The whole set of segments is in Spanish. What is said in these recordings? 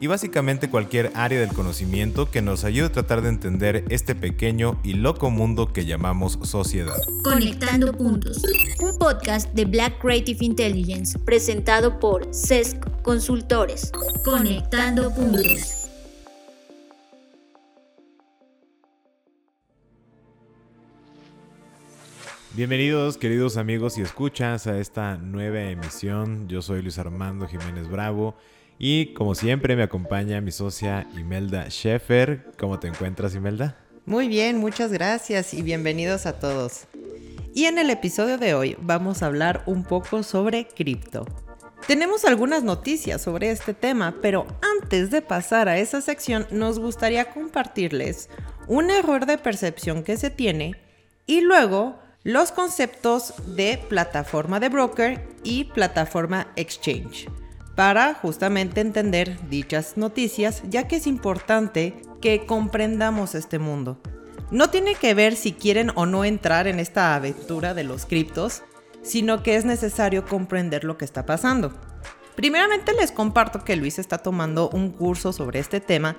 y básicamente cualquier área del conocimiento que nos ayude a tratar de entender este pequeño y loco mundo que llamamos sociedad. Conectando Puntos, un podcast de Black Creative Intelligence presentado por CESC Consultores. Conectando Puntos. Bienvenidos queridos amigos y escuchas a esta nueva emisión. Yo soy Luis Armando Jiménez Bravo y como siempre me acompaña mi socia Imelda Sheffer. ¿Cómo te encuentras Imelda? Muy bien, muchas gracias y bienvenidos a todos. Y en el episodio de hoy vamos a hablar un poco sobre cripto. Tenemos algunas noticias sobre este tema, pero antes de pasar a esa sección nos gustaría compartirles un error de percepción que se tiene y luego los conceptos de plataforma de broker y plataforma exchange para justamente entender dichas noticias, ya que es importante que comprendamos este mundo. No tiene que ver si quieren o no entrar en esta aventura de los criptos, sino que es necesario comprender lo que está pasando. Primeramente les comparto que Luis está tomando un curso sobre este tema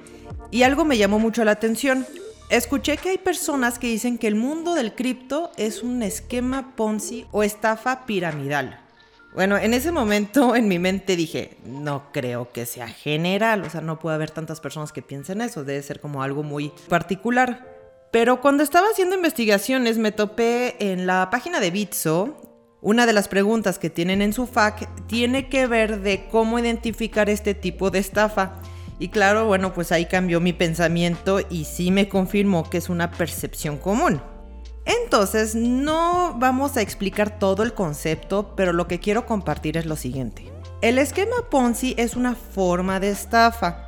y algo me llamó mucho la atención. Escuché que hay personas que dicen que el mundo del cripto es un esquema Ponzi o estafa piramidal. Bueno, en ese momento en mi mente dije, no creo que sea general, o sea, no puede haber tantas personas que piensen eso, debe ser como algo muy particular. Pero cuando estaba haciendo investigaciones me topé en la página de Bitso, una de las preguntas que tienen en su FAQ tiene que ver de cómo identificar este tipo de estafa. Y claro, bueno, pues ahí cambió mi pensamiento y sí me confirmó que es una percepción común. Entonces, no vamos a explicar todo el concepto, pero lo que quiero compartir es lo siguiente. El esquema Ponzi es una forma de estafa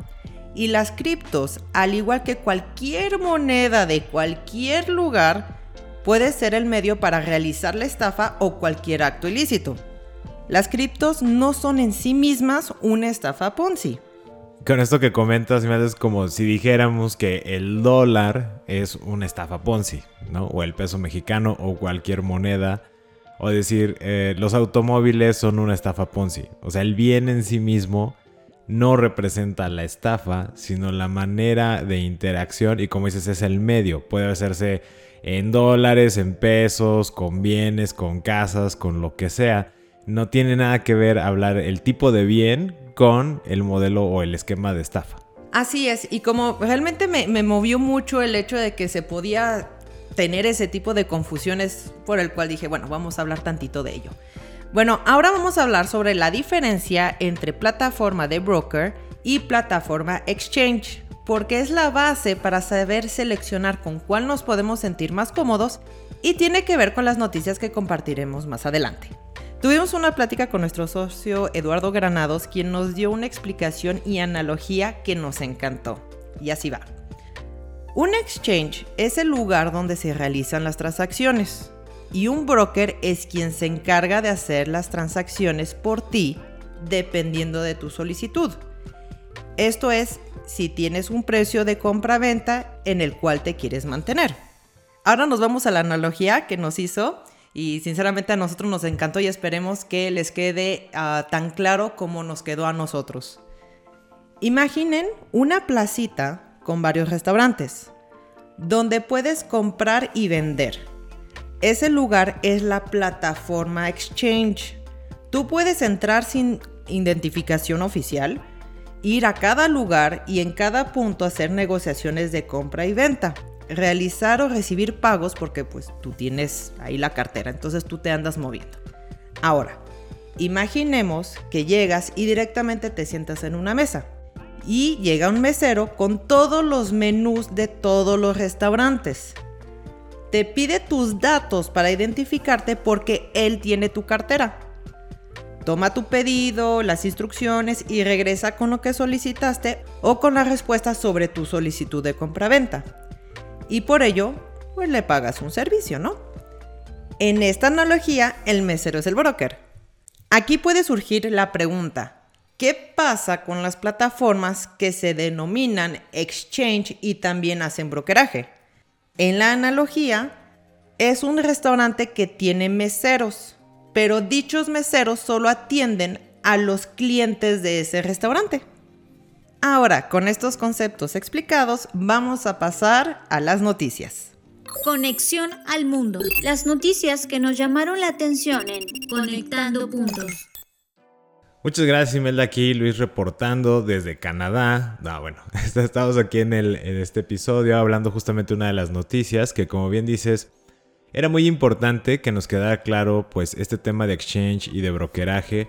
y las criptos, al igual que cualquier moneda de cualquier lugar, puede ser el medio para realizar la estafa o cualquier acto ilícito. Las criptos no son en sí mismas una estafa Ponzi. Con esto que comentas, es como si dijéramos que el dólar es una estafa Ponzi, ¿no? O el peso mexicano o cualquier moneda. O decir, eh, los automóviles son una estafa Ponzi. O sea, el bien en sí mismo no representa la estafa, sino la manera de interacción y como dices, es el medio. Puede hacerse en dólares, en pesos, con bienes, con casas, con lo que sea. No tiene nada que ver hablar el tipo de bien con el modelo o el esquema de estafa. Así es, y como realmente me, movió mucho el hecho de que se podía tener ese tipo de confusiones por el cual dije, bueno, vamos a hablar tantito de ello. Bueno, ahora vamos a hablar sobre la diferencia entre plataforma de broker y plataforma exchange, porque es la base para saber seleccionar con cuál nos podemos sentir más cómodos y tiene que ver con las noticias que compartiremos más adelante. Tuvimos una plática con nuestro socio Eduardo Granados, quien nos dio una explicación y analogía que nos encantó. Y así va. Un exchange es el lugar donde se realizan las transacciones y un broker es quien se encarga de hacer las transacciones por ti dependiendo de tu solicitud. Esto es si tienes un precio de compra-venta en el cual te quieres mantener. Ahora nos vamos a la analogía que nos hizo y sinceramente a nosotros nos encantó y esperemos que les quede ah, tan claro como nos quedó a nosotros. Imaginen una placita con varios restaurantes, donde puedes comprar y vender. Ese lugar es la plataforma Exchange. Tú puedes entrar sin identificación oficial, ir a cada lugar y en cada punto hacer negociaciones de compra y venta realizar o recibir pagos porque pues tú tienes ahí la cartera, entonces tú te andas moviendo. Ahora, imaginemos que llegas y directamente te sientas en una mesa y llega un mesero con todos los menús de todos los restaurantes. Te pide tus datos para identificarte porque él tiene tu cartera. Toma tu pedido, las instrucciones y regresa con lo que solicitaste o con la respuesta sobre tu solicitud de compraventa y por ello, pues le pagas un servicio, ¿no? En esta analogía, el mesero es el broker. Aquí puede surgir la pregunta, ¿Qué pasa con las plataformas que se denominan exchange y también hacen brokeraje? En la analogía, es un restaurante que tiene meseros, pero dichos meseros solo atienden a los clientes de ese restaurante. Ahora, con estos conceptos explicados, vamos a pasar a las noticias. Conexión al mundo. Las noticias que nos llamaron la atención en Conectando Puntos. Muchas gracias, Imelda. Aquí Luis reportando desde Canadá. Ah, bueno, estamos aquí en, el, en este episodio hablando justamente de una de las noticias que, como bien dices, era muy importante que nos quedara claro, pues, este tema de exchange y de brokeraje.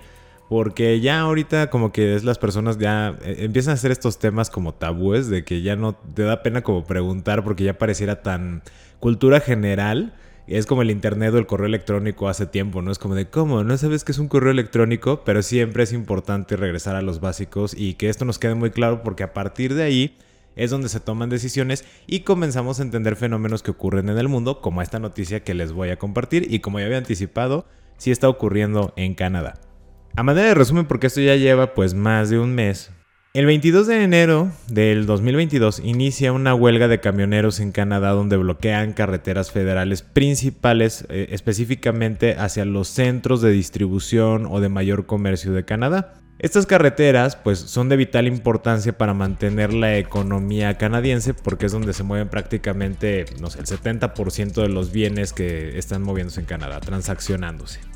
Porque ya ahorita como que es las personas ya eh, empiezan a hacer estos temas como tabúes de que ya no te da pena como preguntar porque ya pareciera tan cultura general es como el internet o el correo electrónico hace tiempo, ¿no? Es como de, ¿cómo? No sabes que es un correo electrónico, pero siempre es importante regresar a los básicos y que esto nos quede muy claro porque a partir de ahí es donde se toman decisiones y comenzamos a entender fenómenos que ocurren en el mundo, como esta noticia que les voy a compartir y como ya había anticipado, sí está ocurriendo en Canadá. A manera de resumen, porque esto ya lleva pues más de un mes, el 22 de enero del 2022 inicia una huelga de camioneros en Canadá donde bloquean carreteras federales principales eh, específicamente hacia los centros de distribución o de mayor comercio de Canadá. Estas carreteras pues son de vital importancia para mantener la economía canadiense porque es donde se mueven prácticamente no sé, el 70% de los bienes que están moviéndose en Canadá, transaccionándose.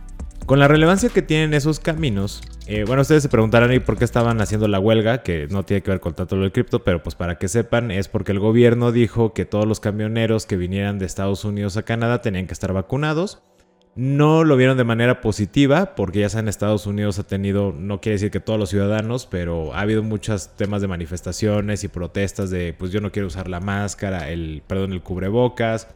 Con la relevancia que tienen esos caminos, eh, bueno, ustedes se preguntarán ¿y por qué estaban haciendo la huelga? Que no tiene que ver con tanto lo del cripto, pero pues para que sepan, es porque el gobierno dijo que todos los camioneros que vinieran de Estados Unidos a Canadá tenían que estar vacunados. No lo vieron de manera positiva, porque ya saben, Estados Unidos ha tenido, no quiere decir que todos los ciudadanos, pero ha habido muchos temas de manifestaciones y protestas de, pues yo no quiero usar la máscara, el, perdón, el cubrebocas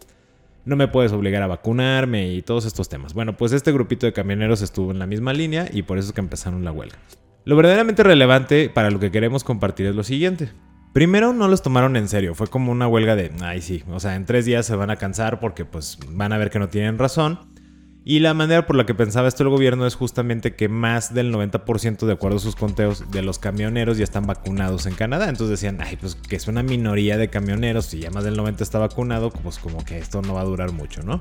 no me puedes obligar a vacunarme y todos estos temas. Bueno, pues este grupito de camioneros estuvo en la misma línea y por eso es que empezaron la huelga. Lo verdaderamente relevante para lo que queremos compartir es lo siguiente. Primero no los tomaron en serio, fue como una huelga de, ay sí, o sea, en tres días se van a cansar porque pues van a ver que no tienen razón. Y la manera por la que pensaba esto el gobierno es justamente que más del 90% de acuerdo a sus conteos de los camioneros ya están vacunados en Canadá. Entonces decían, ay, pues que es una minoría de camioneros, si ya más del 90% está vacunado, pues como que esto no va a durar mucho, ¿no?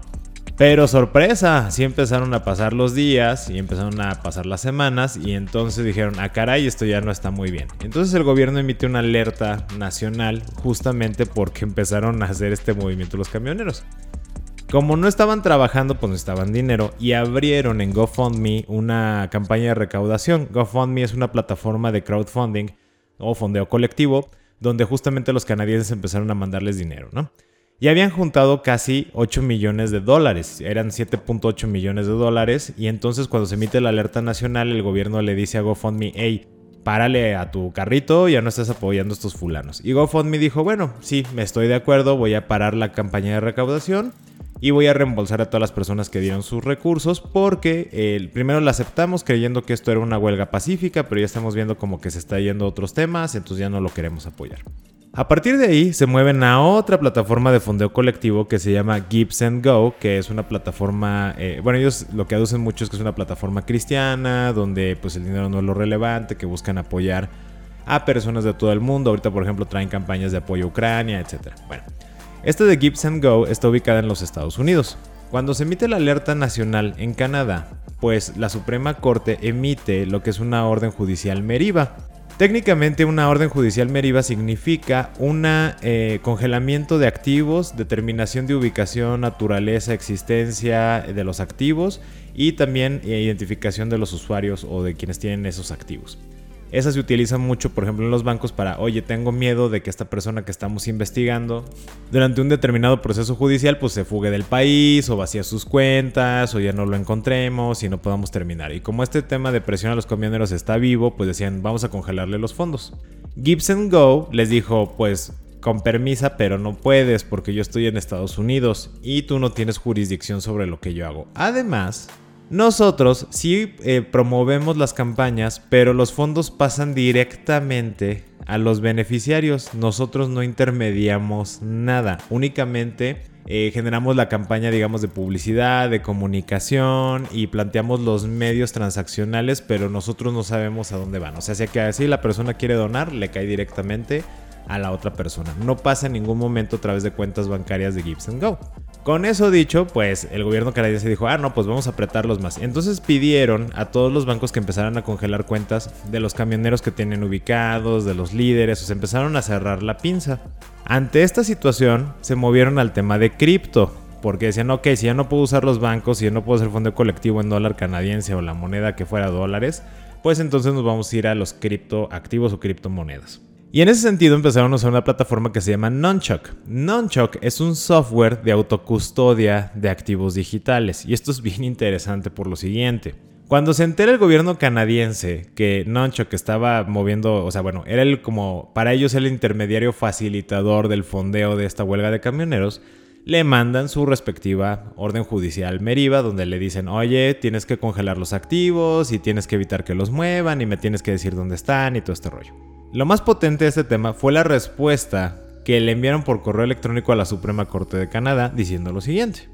Pero sorpresa, sí empezaron a pasar los días y empezaron a pasar las semanas y entonces dijeron, ah caray, esto ya no está muy bien. Entonces el gobierno emitió una alerta nacional justamente porque empezaron a hacer este movimiento los camioneros. Como no estaban trabajando, pues necesitaban dinero y abrieron en GoFundMe una campaña de recaudación. GoFundMe es una plataforma de crowdfunding o fondeo colectivo donde justamente los canadienses empezaron a mandarles dinero, ¿no? Y habían juntado casi 8 millones de dólares, eran 7.8 millones de dólares y entonces cuando se emite la alerta nacional el gobierno le dice a GoFundMe, hey, párale a tu carrito, ya no estás apoyando a estos fulanos. Y GoFundMe dijo, bueno, sí, me estoy de acuerdo, voy a parar la campaña de recaudación y voy a reembolsar a todas las personas que dieron sus recursos porque el primero la aceptamos creyendo que esto era una huelga pacífica, pero ya estamos viendo como que se está yendo a otros temas, entonces ya no lo queremos apoyar. A partir de ahí se mueven a otra plataforma de fondeo colectivo que se llama Gibbs Go, que es una plataforma, eh, bueno, ellos lo que aducen mucho es que es una plataforma cristiana, donde pues el dinero no es lo relevante, que buscan apoyar a personas de todo el mundo. Ahorita, por ejemplo, traen campañas de apoyo a Ucrania, etc. Bueno, esta de Gibbs Go está ubicada en los Estados Unidos. Cuando se emite la alerta nacional en Canadá, pues la Suprema Corte emite lo que es una orden judicial meriva. Técnicamente una orden judicial meriva significa un eh, congelamiento de activos, determinación de ubicación, naturaleza, existencia de los activos y también eh, identificación de los usuarios o de quienes tienen esos activos. Esa se utiliza mucho, por ejemplo, en los bancos para, oye, tengo miedo de que esta persona que estamos investigando durante un determinado proceso judicial, pues se fugue del país o vacía sus cuentas o ya no lo encontremos y no podamos terminar. Y como este tema de presión a los camioneros está vivo, pues decían, vamos a congelarle los fondos. Gibson Go les dijo, pues con permisa, pero no puedes porque yo estoy en Estados Unidos y tú no tienes jurisdicción sobre lo que yo hago. Además, nosotros sí eh, promovemos las campañas, pero los fondos pasan directamente a los beneficiarios. Nosotros no intermediamos nada. Únicamente eh, generamos la campaña, digamos, de publicidad, de comunicación y planteamos los medios transaccionales, pero nosotros no sabemos a dónde van. O sea, si así la persona quiere donar, le cae directamente a la otra persona. No pasa en ningún momento a través de cuentas bancarias de Gibbs Go. Con eso dicho, pues el gobierno canadiense dijo, ah, no, pues vamos a apretarlos más. Entonces pidieron a todos los bancos que empezaran a congelar cuentas de los camioneros que tienen ubicados, de los líderes, o se empezaron a cerrar la pinza. Ante esta situación, se movieron al tema de cripto, porque decían, ok, si ya no puedo usar los bancos, si ya no puedo hacer fondo colectivo en dólar canadiense o la moneda que fuera dólares, pues entonces nos vamos a ir a los criptoactivos o criptomonedas. Y en ese sentido empezaron a usar una plataforma que se llama Nonchok. Nonchok es un software de autocustodia de activos digitales. Y esto es bien interesante por lo siguiente. Cuando se entera el gobierno canadiense que Nonchok estaba moviendo, o sea, bueno, era el como para ellos el intermediario facilitador del fondeo de esta huelga de camioneros, le mandan su respectiva orden judicial Meriva, donde le dicen, oye, tienes que congelar los activos y tienes que evitar que los muevan y me tienes que decir dónde están y todo este rollo. Lo más potente de este tema fue la respuesta que le enviaron por correo electrónico a la Suprema Corte de Canadá diciendo lo siguiente.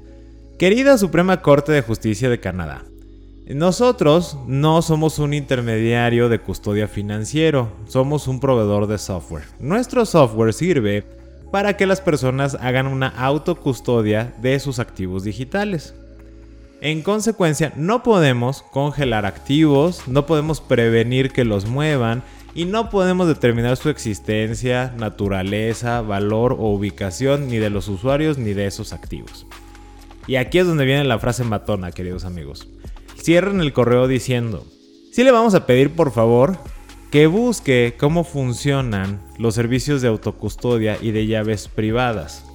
Querida Suprema Corte de Justicia de Canadá, nosotros no somos un intermediario de custodia financiero, somos un proveedor de software. Nuestro software sirve para que las personas hagan una autocustodia de sus activos digitales. En consecuencia, no podemos congelar activos, no podemos prevenir que los muevan y no podemos determinar su existencia, naturaleza, valor o ubicación ni de los usuarios ni de esos activos. Y aquí es donde viene la frase matona, queridos amigos. Cierren el correo diciendo, si le vamos a pedir por favor que busque cómo funcionan los servicios de autocustodia y de llaves privadas.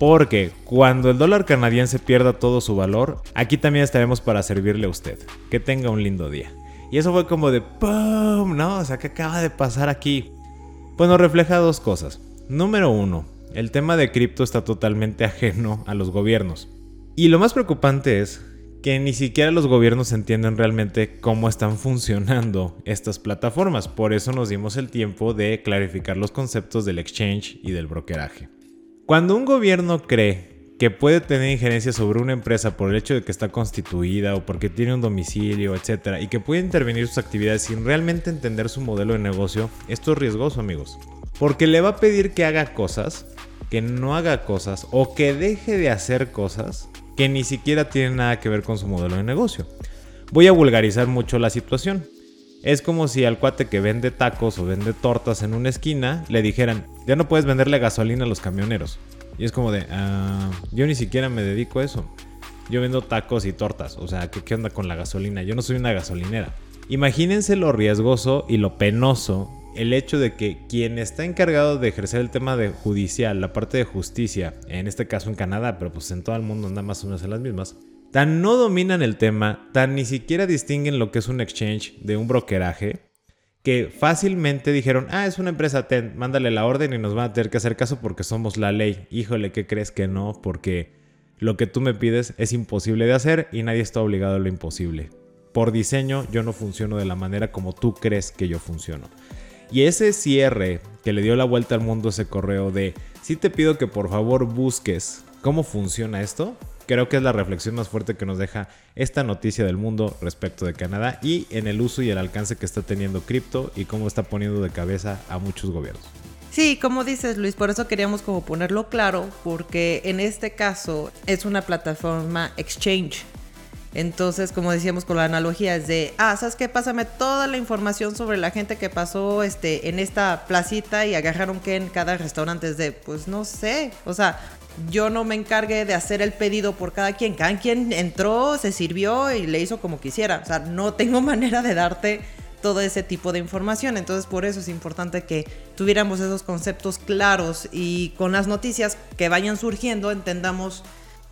Porque cuando el dólar canadiense pierda todo su valor, aquí también estaremos para servirle a usted. Que tenga un lindo día. Y eso fue como de ¡pum! ¿No? O sea, ¿qué acaba de pasar aquí? Bueno, refleja dos cosas. Número uno, el tema de cripto está totalmente ajeno a los gobiernos. Y lo más preocupante es que ni siquiera los gobiernos entienden realmente cómo están funcionando estas plataformas. Por eso nos dimos el tiempo de clarificar los conceptos del exchange y del brokeraje. Cuando un gobierno cree que puede tener injerencia sobre una empresa por el hecho de que está constituida o porque tiene un domicilio, etc. y que puede intervenir sus actividades sin realmente entender su modelo de negocio, esto es riesgoso, amigos. Porque le va a pedir que haga cosas, que no haga cosas o que deje de hacer cosas que ni siquiera tienen nada que ver con su modelo de negocio. Voy a vulgarizar mucho la situación. Es como si al cuate que vende tacos o vende tortas en una esquina le dijeran, ya no puedes venderle gasolina a los camioneros. Y es como de, ah, yo ni siquiera me dedico a eso. Yo vendo tacos y tortas. O sea, ¿qué, ¿qué onda con la gasolina? Yo no soy una gasolinera. Imagínense lo riesgoso y lo penoso el hecho de que quien está encargado de ejercer el tema de judicial, la parte de justicia, en este caso en Canadá, pero pues en todo el mundo anda más menos en las mismas, tan no dominan el tema, tan ni siquiera distinguen lo que es un exchange de un brokeraje, que fácilmente dijeron, ah, es una empresa, ten, mándale la orden y nos van a tener que hacer caso porque somos la ley. Híjole, ¿qué crees que no? Porque lo que tú me pides es imposible de hacer y nadie está obligado a lo imposible. Por diseño yo no funciono de la manera como tú crees que yo funciono. Y ese cierre que le dio la vuelta al mundo ese correo de, si te pido que por favor busques cómo funciona esto, creo que es la reflexión más fuerte que nos deja esta noticia del mundo respecto de Canadá y en el uso y el alcance que está teniendo cripto y cómo está poniendo de cabeza a muchos gobiernos. Sí, como dices Luis, por eso queríamos como ponerlo claro, porque en este caso es una plataforma exchange. Entonces, como decíamos con la analogía, es de, ah, ¿sabes qué? Pásame toda la información sobre la gente que pasó este, en esta placita y agarraron que en cada restaurante. Es de, pues no sé. O sea, yo no me encargué de hacer el pedido por cada quien. Cada quien entró, se sirvió y le hizo como quisiera. O sea, no tengo manera de darte todo ese tipo de información. Entonces, por eso es importante que tuviéramos esos conceptos claros y con las noticias que vayan surgiendo entendamos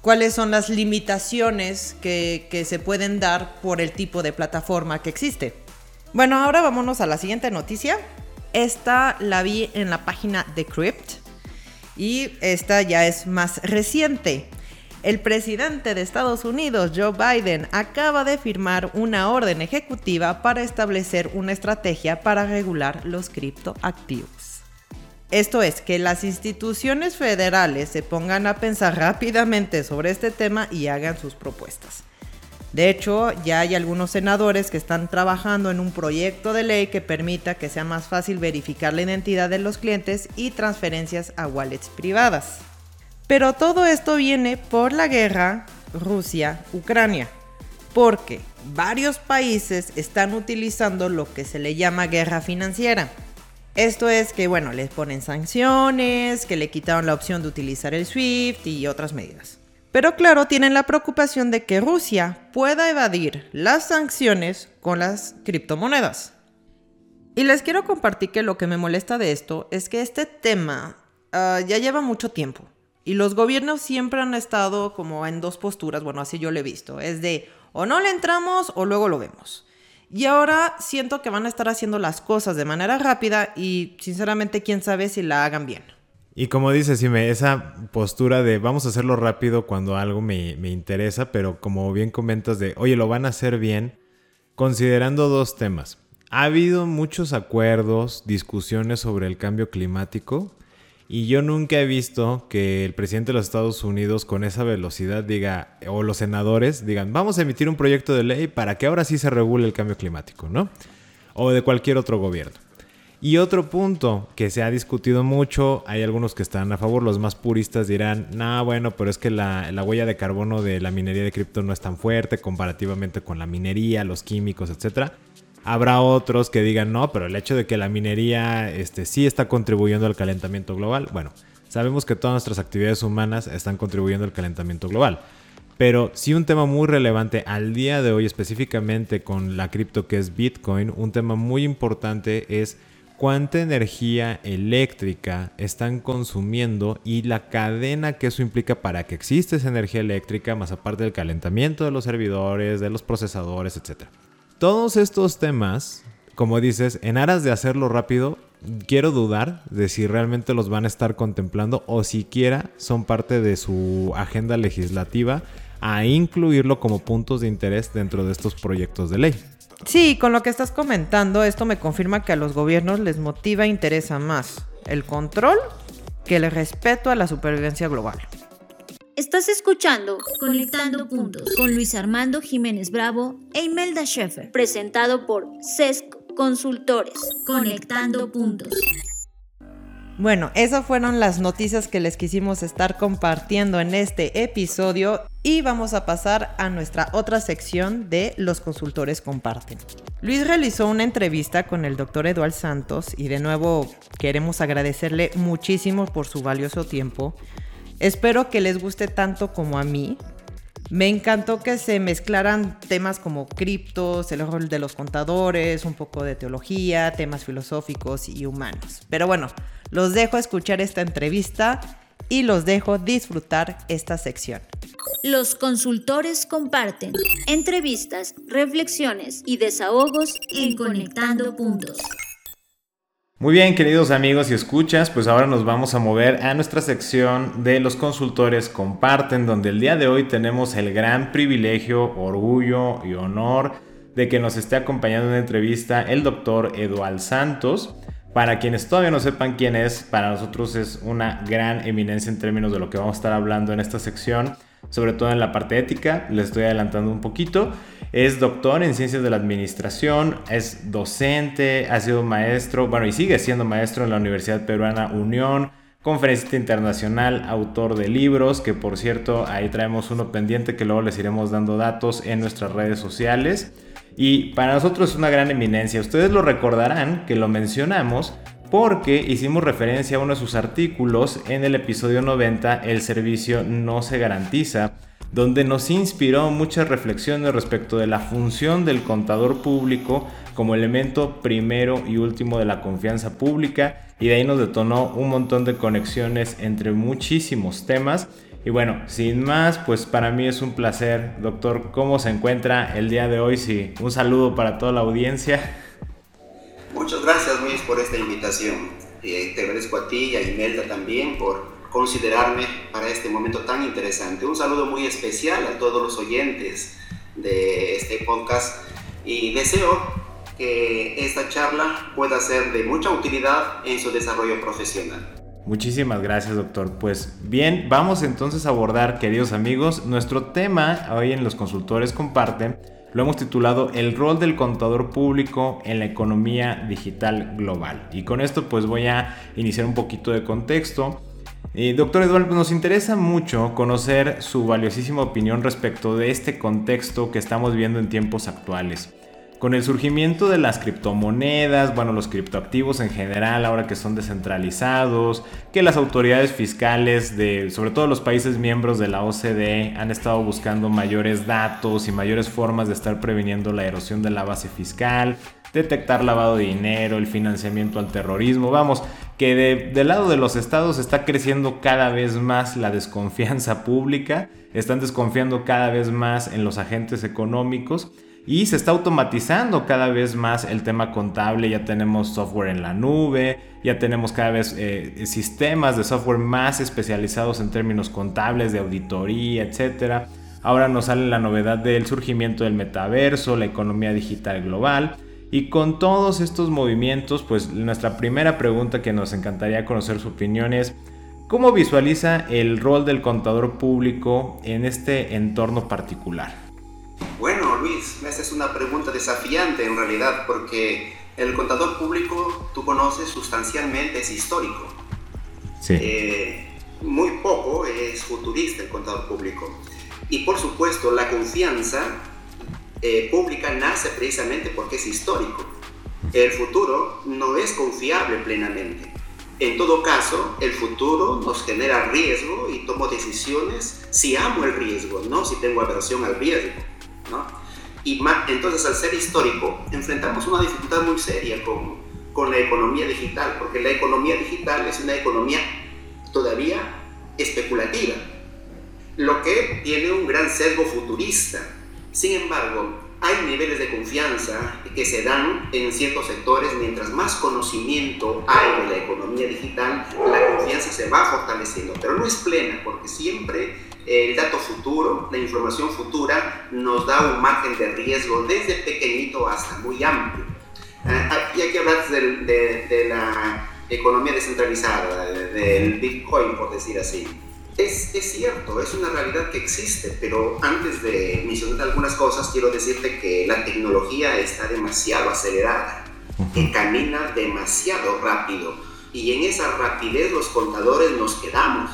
cuáles son las limitaciones que, que se pueden dar por el tipo de plataforma que existe. Bueno, ahora vámonos a la siguiente noticia. Esta la vi en la página de Crypt y esta ya es más reciente. El presidente de Estados Unidos, Joe Biden, acaba de firmar una orden ejecutiva para establecer una estrategia para regular los criptoactivos. Esto es, que las instituciones federales se pongan a pensar rápidamente sobre este tema y hagan sus propuestas. De hecho, ya hay algunos senadores que están trabajando en un proyecto de ley que permita que sea más fácil verificar la identidad de los clientes y transferencias a wallets privadas. Pero todo esto viene por la guerra Rusia-Ucrania, porque varios países están utilizando lo que se le llama guerra financiera. Esto es que, bueno, les ponen sanciones, que le quitaron la opción de utilizar el SWIFT y otras medidas. Pero claro, tienen la preocupación de que Rusia pueda evadir las sanciones con las criptomonedas. Y les quiero compartir que lo que me molesta de esto es que este tema ah, ya lleva mucho tiempo. Y los gobiernos siempre han estado como en dos posturas, bueno, así yo lo he visto. Es de o no le entramos o luego lo vemos. Y ahora siento que van a estar haciendo las cosas de manera rápida y sinceramente quién sabe si la hagan bien. Y como dices, esa postura de vamos a hacerlo rápido cuando algo me, me, interesa, pero como bien comentas de, oye, lo van a hacer bien, considerando dos temas. Ha habido muchos acuerdos, discusiones sobre el cambio climático, y yo nunca he visto que el presidente de los Estados Unidos con esa velocidad diga, o los senadores digan, vamos a emitir un proyecto de ley para que ahora sí se regule el cambio climático, ¿no? O de cualquier otro gobierno. Y otro punto que se ha discutido mucho, hay algunos que están a favor, los más puristas dirán, no, bueno, pero es que la, huella de carbono de la minería de cripto no es tan fuerte comparativamente con la minería, los químicos, etc. Habrá otros que digan, no, pero el hecho de que la minería este, sí está contribuyendo al calentamiento global, bueno, sabemos que todas nuestras actividades humanas están contribuyendo al calentamiento global. Pero sí un tema muy relevante al día de hoy, específicamente con la cripto que es Bitcoin, un tema muy importante es cuánta energía eléctrica están consumiendo y la cadena que eso implica para que exista esa energía eléctrica, más aparte del calentamiento de los servidores, de los procesadores, etc. Todos estos temas, como dices, en aras de hacerlo rápido, quiero dudar de si realmente los van a estar contemplando o siquiera son parte de su agenda legislativa a incluirlo como puntos de interés dentro de estos proyectos de ley. Sí, con lo que estás comentando, esto me confirma que a los gobiernos les motiva e interesa más el control que el respeto a la supervivencia global. Estás escuchando Conectando Puntos con Luis Armando Jiménez Bravo e Imelda Schaeffer, presentado por CESC Consultores. Conectando Puntos. Bueno, esas fueron las noticias que les quisimos estar compartiendo en este episodio y vamos a pasar a nuestra otra sección de Los consultores comparten. Luis realizó una entrevista con el doctor Eduardo Santos y de nuevo queremos agradecerle muchísimo por su valioso tiempo. Espero que les guste tanto como a mí. Me encantó que se mezclaran temas como criptos, el rol de los contadores, un poco de teología, temas filosóficos y humanos. Pero bueno, los dejo escuchar esta entrevista y los dejo disfrutar esta sección. Los consultores comparten entrevistas, reflexiones y desahogos en Conectando Puntos. Muy bien, queridos amigos y escuchas, pues ahora nos vamos a mover a nuestra sección de los consultores comparten, donde el día de hoy tenemos el gran privilegio, orgullo y honor de que nos esté acompañando en la entrevista el doctor Eduard Santos. Para quienes todavía no sepan quién es, para nosotros es una gran eminencia en términos de lo que vamos a estar hablando en esta sección, sobre todo en la parte ética, les estoy adelantando un poquito. Es doctor en ciencias de la administración, es docente, ha sido maestro, bueno, y sigue siendo maestro en la Universidad Peruana Unión, conferencista internacional, autor de libros, que por cierto ahí traemos uno pendiente que luego les iremos dando datos en nuestras redes sociales. Y para nosotros es una gran eminencia. Ustedes lo recordarán que lo mencionamos porque hicimos referencia a uno de sus artículos en el episodio 90, El servicio no se garantiza, donde nos inspiró muchas reflexiones respecto de la función del contador público como elemento primero y último de la confianza pública y de ahí nos detonó un montón de conexiones entre muchísimos temas y bueno, sin más, pues para mí es un placer, doctor, ¿cómo se encuentra el día de hoy? Sí, un saludo para toda la audiencia. Muchas gracias Luis por esta invitación. Te agradezco a ti y a Imelda también por considerarme para este momento tan interesante. Un saludo muy especial a todos los oyentes de este podcast y deseo que esta charla pueda ser de mucha utilidad en su desarrollo profesional. Muchísimas gracias, doctor. Pues bien, vamos entonces a abordar, queridos amigos, nuestro tema hoy en los consultores comparten. Lo hemos titulado El rol del contador público en la economía digital global. Y con esto pues voy a iniciar un poquito de contexto. Doctor Eduardo, nos interesa mucho conocer su valiosísima opinión respecto de este contexto que estamos viendo en tiempos actuales. Con el surgimiento de las criptomonedas, bueno, los criptoactivos en general, ahora que son descentralizados, que las autoridades fiscales de, sobre todo los países miembros de la OCDE, han estado buscando mayores datos y mayores formas de estar previniendo la erosión de la base fiscal, detectar lavado de dinero, el financiamiento al terrorismo, vamos, que del lado de los estados está creciendo cada vez más la desconfianza pública, están desconfiando cada vez más en los agentes económicos y se está automatizando cada vez más el tema contable, ya tenemos software en la nube, ya tenemos cada vez eh, sistemas de software más especializados en términos contables, de auditoría, etc. Ahora nos sale la novedad del surgimiento del metaverso, la economía digital global. Y con todos estos movimientos, pues nuestra primera pregunta que nos encantaría conocer su opinión es, ¿cómo visualiza el rol del contador público en este entorno particular? Bueno, Luis, esa es una pregunta desafiante en realidad, porque el contador público, tú conoces, sustancialmente es histórico. Sí. Eh, muy poco es futurista el contador público. Y por supuesto, la confianza eh, pública nace precisamente porque es histórico. El futuro no es confiable plenamente. En todo caso, el futuro nos genera riesgo y tomo decisiones si amo el riesgo, no si tengo aversión al riesgo. Y entonces al ser histórico enfrentamos una dificultad muy seria con, con la economía digital, porque la economía digital es una economía todavía especulativa, lo que tiene un gran sesgo futurista. Sin embargo, hay niveles de confianza que se dan en ciertos sectores, mientras más conocimiento hay de la economía digital, la confianza se va fortaleciendo, pero no es plena, porque siempre el dato futuro, la información futura, nos da un margen de riesgo desde pequeñito hasta muy amplio. Ah, y aquí hablas de, de, la economía descentralizada, del Bitcoin, por decir así. Es, es, cierto, es una realidad que existe, pero antes de mencionar algunas cosas, quiero decirte que la tecnología está demasiado acelerada, que camina demasiado rápido, y en esa rapidez los contadores nos quedamos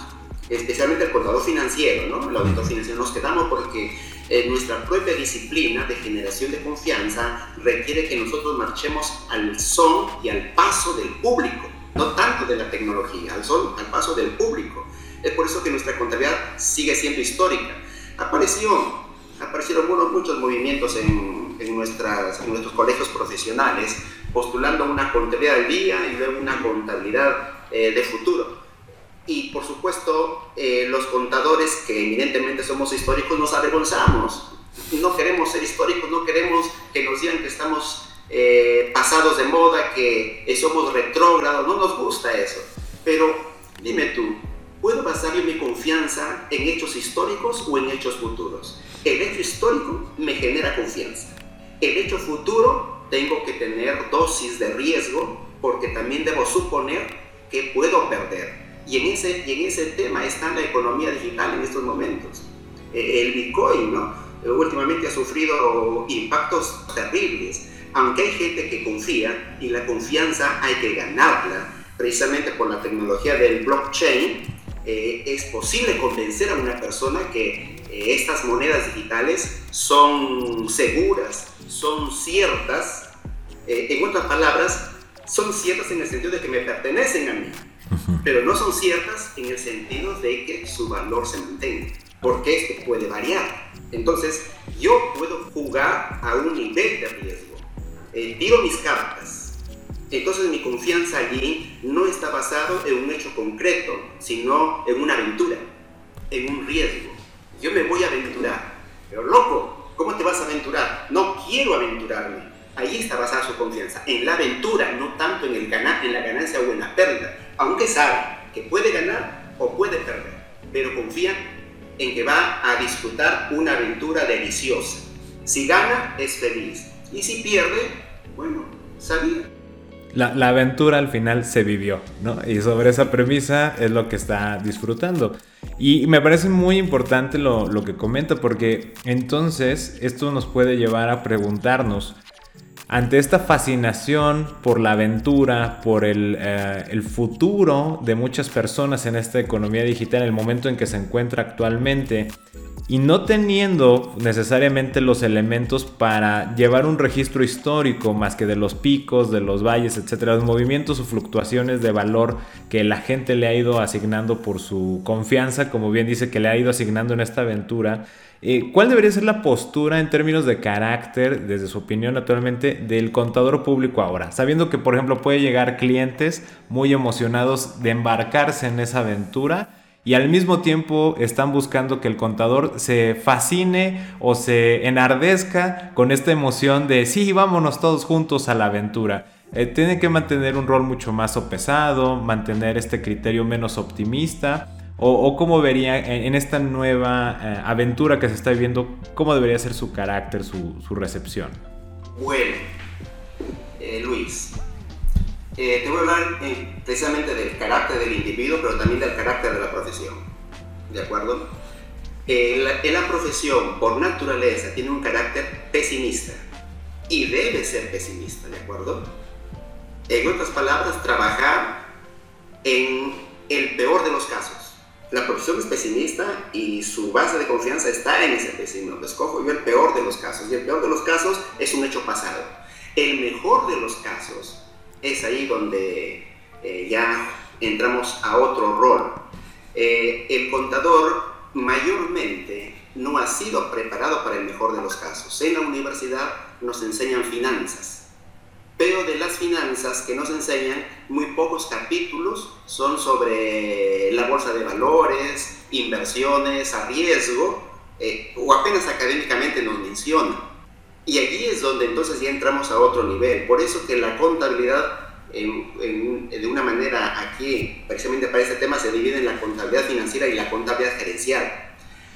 especialmente el contador financiero, ¿no? el auditor financiero, nos quedamos porque eh, nuestra propia disciplina de generación de confianza requiere que nosotros marchemos al son y al paso del público, no tanto de la tecnología, al son, al paso del público. Es por eso que nuestra contabilidad sigue siendo histórica. Apareció, aparecieron muchos movimientos en, en, nuestras, en nuestros colegios profesionales postulando una contabilidad al día y luego una contabilidad eh, de futuro y por supuesto, eh, los contadores que evidentemente somos históricos nos avergonzamos. No queremos ser históricos, no queremos que nos digan que estamos eh, pasados de moda, que eh, somos retrógrados, no nos gusta eso. Pero dime tú, ¿puedo basar mi confianza en hechos históricos o en hechos futuros? El hecho histórico me genera confianza. El hecho futuro tengo que tener dosis de riesgo porque también debo suponer que puedo perder. Y en ese, y en ese tema está la economía digital en estos momentos. Eh, el Bitcoin, ¿no? Eh, últimamente ha sufrido impactos terribles, aunque hay gente que confía y la confianza hay que ganarla. Precisamente por la tecnología del blockchain, eh, es posible convencer a una persona que estas monedas digitales son seguras, son ciertas. en otras palabras, son ciertas en el sentido de que me pertenecen a mí pero no son ciertas en el sentido de que su valor se mantenga, porque esto puede variar. Entonces, yo puedo jugar a un nivel de riesgo. Eh, tiro mis cartas. Entonces, mi confianza allí no está basado en un hecho concreto, sino en una aventura, en un riesgo. Yo me voy a aventurar. Pero loco, ¿cómo te vas a aventurar? No quiero aventurarme. Ahí está basada su confianza, en la aventura, no tanto en, el en la ganancia o en la pérdida aunque sabe que puede ganar o puede perder, pero confía en que va a disfrutar una aventura deliciosa. Si gana, es feliz. Y si pierde, Bueno, sabía. La, la, aventura al final se vivió, ¿no? Y sobre esa premisa es lo que está disfrutando. Y me parece muy importante lo, lo que comenta porque entonces esto nos puede llevar a preguntarnos, ante esta fascinación por la aventura, por el, eh, el, futuro de muchas personas en esta economía digital, en el momento en que se encuentra actualmente, y no teniendo necesariamente los elementos para llevar un registro histórico más que de los picos, de los valles, etcétera, los movimientos o fluctuaciones de valor que la gente le ha ido asignando por su confianza, como bien dice que le ha ido asignando en esta aventura, eh, ¿Cuál debería ser la postura en términos de carácter, desde su opinión naturalmente, del contador público ahora? Sabiendo que, por ejemplo, puede llegar clientes muy emocionados de embarcarse en esa aventura y al mismo tiempo están buscando que el contador se fascine o se enardezca con esta emoción de sí, vámonos todos juntos a la aventura. Eh, tiene que mantener un rol mucho más pesado, mantener este criterio menos optimista o, cómo vería en, esta nueva eh, aventura que se está viviendo, cómo debería ser su carácter, su, recepción. Bueno, eh, Luis, eh, te voy a hablar precisamente del carácter del individuo, pero también del carácter de la profesión. ¿De acuerdo? la profesión, por naturaleza, tiene un carácter pesimista y debe ser pesimista, ¿de acuerdo? En otras palabras, trabajar en el peor de los casos la profesión es pesimista y su base de confianza está en ese pesimismo. Escojo yo el peor de los casos y el peor de los casos es un hecho pasado. El mejor de los casos es ahí donde eh, ya entramos a otro rol. Eh, el contador mayormente no ha sido preparado para el mejor de los casos. En la universidad nos enseñan finanzas pero de las finanzas que nos enseñan, muy pocos capítulos son sobre la bolsa de valores, inversiones a riesgo, eh, o apenas académicamente nos mencionan. Y aquí es donde entonces ya entramos a otro nivel. Por eso que la contabilidad, de una manera aquí, precisamente para este tema, se divide en la contabilidad financiera y la contabilidad gerencial.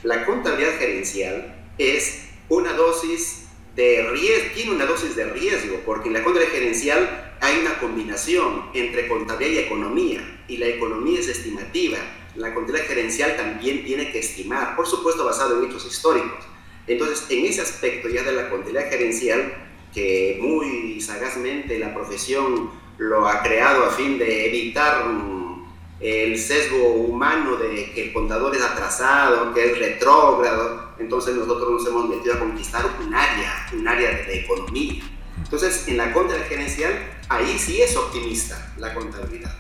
La contabilidad gerencial es una dosis de riesgo, tiene una dosis de riesgo, porque en la contabilidad gerencial hay una combinación entre contabilidad y economía, y la economía es estimativa. La contabilidad gerencial también tiene que estimar, por supuesto basado en hechos históricos. Entonces, en ese aspecto ya de la contabilidad gerencial, que muy sagazmente la profesión lo ha creado a fin de evitar el sesgo humano de que el contador es atrasado, que es retrógrado, entonces nosotros nos hemos metido a conquistar un área, un área de economía. Entonces, en la contabilidad gerencial, ahí sí es optimista la contabilidad.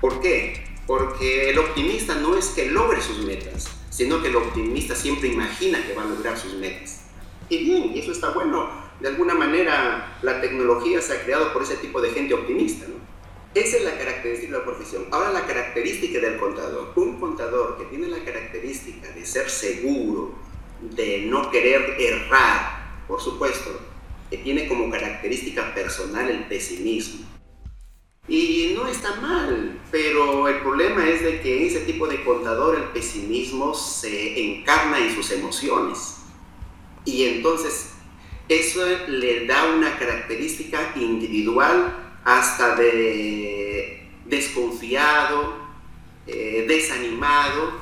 ¿Por qué? Porque el optimista no es que logre sus metas, sino que el optimista siempre imagina que va a lograr sus metas. Y bien, eso está bueno. De alguna manera, la tecnología se ha creado por ese tipo de gente optimista, ¿no? Esa es la característica de la profesión. Ahora la característica del contador. Un contador que tiene la característica de ser seguro, de no querer errar, por supuesto, que tiene como característica personal el pesimismo. Y no está mal, pero el problema es de que en ese tipo de contador el pesimismo se encarna en sus emociones. Y entonces eso le da una característica individual hasta de desconfiado, eh, desanimado.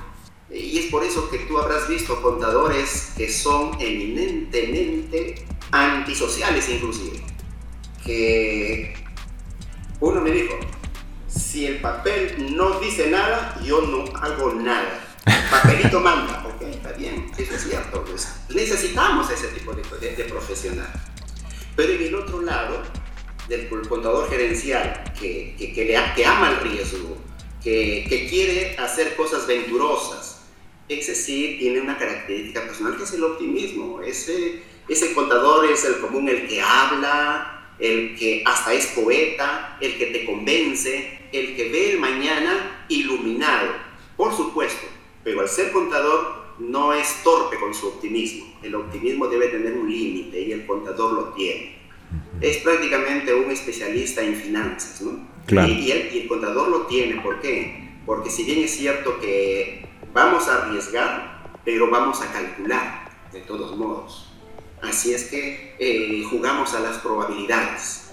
Y es por eso que tú habrás visto contadores que son eminentemente antisociales inclusive. Que no dice nada, yo no hago nada. Papelito manda, ok, está bien, eso es cierto. Pues necesitamos ese tipo de, de profesional. Pero en el otro lado, del contador gerencial que, que, que, le, que ama el riesgo, que, que, quiere hacer cosas venturosas, ese sí tiene una característica personal que es el optimismo. Ese, ese contador es el común, el que habla, el que hasta es poeta, el que te convence, el que ve el mañana iluminado, por supuesto, pero al ser contador no es torpe con su optimismo. El optimismo debe tener un límite y el contador lo tiene es prácticamente un especialista en finanzas, ¿no? Y, el, contador lo tiene, ¿por qué? Porque si bien es cierto que vamos a arriesgar, pero vamos a calcular, de todos modos. Así es que eh, jugamos a las probabilidades.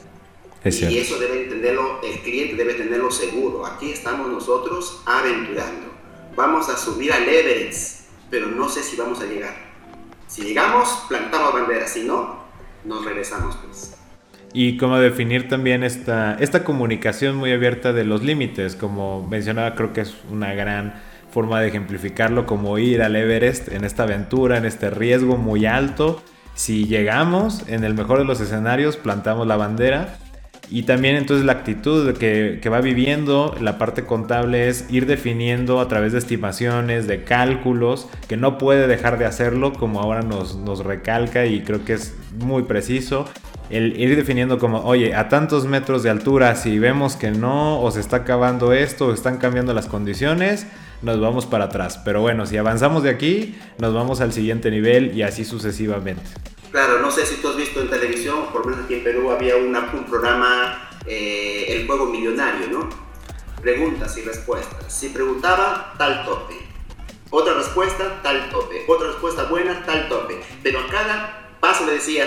Es y eso debe entenderlo, el cliente debe tenerlo seguro. Aquí estamos nosotros aventurando. Vamos a subir al Everest, pero no sé si vamos a llegar. Si llegamos, plantamos bandera. Si no, nos regresamos pues. Y cómo definir también esta, esta comunicación muy abierta de los límites, como mencionaba, creo que es una gran forma de ejemplificarlo, como ir al Everest en esta aventura, en este riesgo muy alto. Si llegamos, en el mejor de los escenarios, plantamos la bandera. Y también entonces la actitud que, va viviendo la parte contable es ir definiendo a través de estimaciones, de cálculos, que no puede dejar de hacerlo, como ahora nos, nos recalca y creo que es muy preciso el ir definiendo como, oye, a tantos metros de altura, si vemos que no, o se está acabando esto, o están cambiando las condiciones, nos vamos para atrás. Pero bueno, si avanzamos de aquí, nos vamos al siguiente nivel y así sucesivamente. Claro, no sé si tú has visto en televisión, por lo menos aquí en Perú había una, un programa, eh, El Juego Millonario, ¿no? Preguntas y respuestas. Si preguntaba, tal tope. Otra respuesta, tal tope. Otra respuesta buena, tal tope. Pero a cada paso le decía,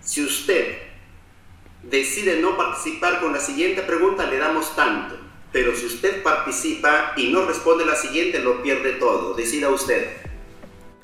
si usted decide no participar con la siguiente pregunta, le damos tanto. Pero si usted participa y no responde la siguiente, lo pierde todo. Decida usted.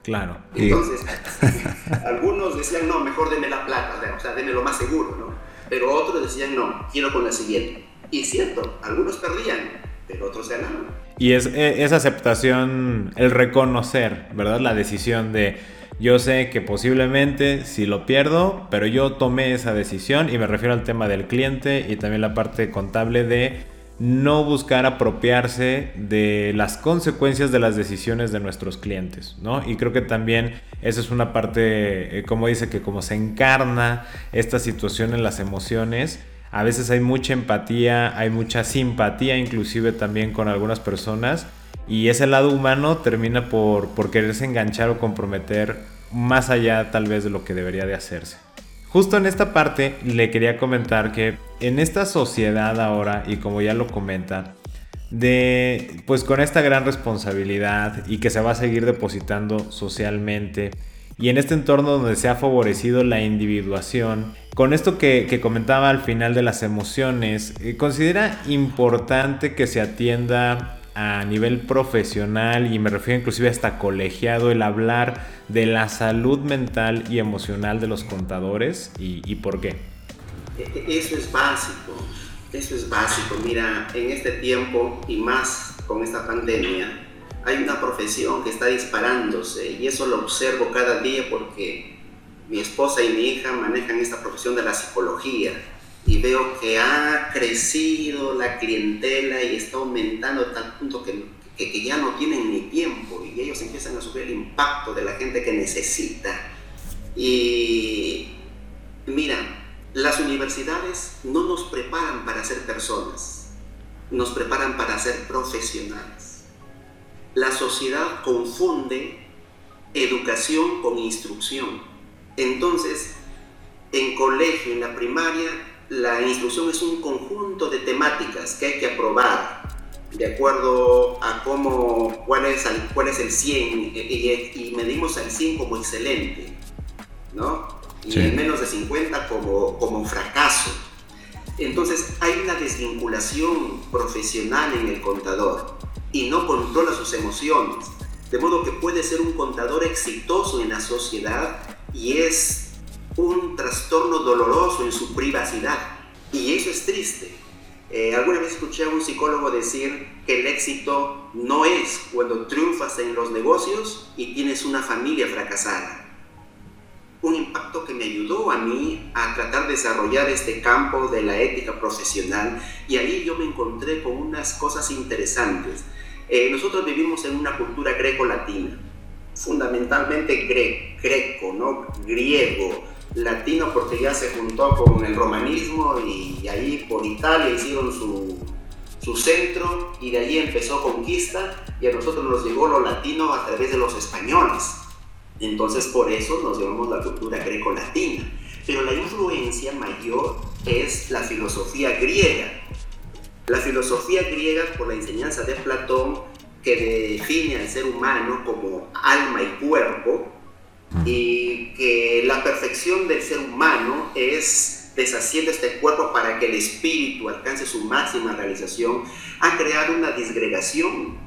Claro. Entonces, algunos decían, no, mejor deme la plata, o sea, deme lo más seguro, ¿no? Pero otros decían, no, quiero con la siguiente. Y cierto, algunos perdían, pero otros ganaban. Y es e, esa aceptación, el reconocer, ¿verdad? La decisión de yo sé que posiblemente si lo pierdo, pero yo tomé esa decisión y me refiero al tema del cliente y también la parte contable de no buscar apropiarse de las consecuencias de las decisiones de nuestros clientes, ¿no? Y creo que también esa es una parte, eh, como dice, que como se encarna esta situación en las emociones, a veces hay mucha empatía, hay mucha simpatía inclusive también con algunas personas y ese lado humano termina por, por quererse enganchar o comprometer más allá tal vez de lo que debería de hacerse. Justo en esta parte le quería comentar que en esta sociedad ahora, y como ya lo comenta, de pues con esta gran responsabilidad y que se va a seguir depositando socialmente, y en este entorno donde se ha favorecido la individuación, con esto que, comentaba al final de las emociones, eh, considera importante que se atienda a nivel profesional y me refiero inclusive hasta colegiado el hablar de la salud mental y emocional de los contadores y, y por qué? E, eso es básico, eso es básico. Mira, en este tiempo y más con esta pandemia, hay una profesión que está disparándose y eso lo observo cada día porque mi esposa y mi hija manejan esta profesión de la psicología y veo que ha crecido la clientela y está aumentando a tal punto que, que, ya no tienen ni tiempo y ellos empiezan a sufrir el impacto de la gente que necesita. Y mira, las universidades no nos preparan para ser personas, nos preparan para ser profesionales. La sociedad confunde educación con instrucción. Entonces, en colegio, en la primaria, la instrucción es un conjunto de temáticas que hay que aprobar de acuerdo a cómo, cuál, es el, cuál es el 100 y, medimos al 100 como excelente, ¿no? Y en menos de 50 como, como fracaso. Entonces hay una desvinculación profesional en el contador y no controla sus emociones. De modo que puede ser un contador exitoso en la sociedad y es un trastorno doloroso en su privacidad. Y eso es triste. Eh, alguna vez escuché a un psicólogo decir que el éxito no es cuando triunfas en los negocios y tienes una familia fracasada. Un impacto que me ayudó a mí a tratar de desarrollar este campo de la ética profesional y ahí yo me encontré con unas cosas interesantes. Eh, nosotros vivimos en una cultura greco-latina, fundamentalmente greco, ¿no? griego, latino porque ya se juntó con el romanismo y ahí por Italia hicieron su, su centro y de ahí empezó conquista y a nosotros nos llegó lo latino a través de los españoles. Entonces por eso nos llamamos la cultura greco-latina. Pero la influencia mayor es la filosofía griega. La filosofía griega por la enseñanza de Platón que define al ser humano como alma y cuerpo, y que la perfección del ser humano es deshaciendo este cuerpo para que el espíritu alcance su máxima realización, ha creado una disgregación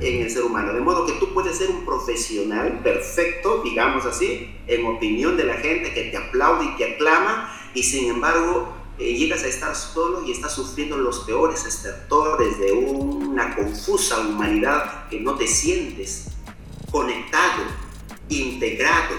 en el ser humano. De modo que tú puedes ser un profesional perfecto, digamos así, en opinión de la gente que te aplaude y te aclama, y sin embargo eh, llegas a estar solo y estás sufriendo los peores estertores de una confusa humanidad que no te sientes conectado, integrado.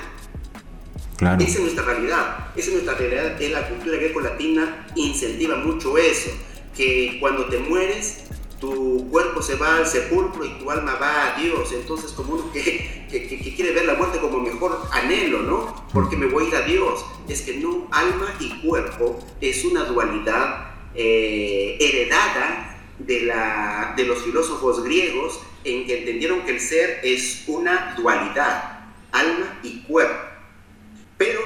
Esa es nuestra realidad, esa es nuestra realidad, es la cultura greco-latina incentiva mucho eso, que cuando te mueres tu cuerpo se va al sepulcro y tu alma va a Dios. Entonces, como uno que, que, quiere ver la muerte como mejor anhelo, ¿no? Porque me voy a ir a Dios. Es que no, alma y cuerpo es una dualidad eh, heredada de, la, de los filósofos griegos en que entendieron que el ser es una dualidad, alma y cuerpo. Pero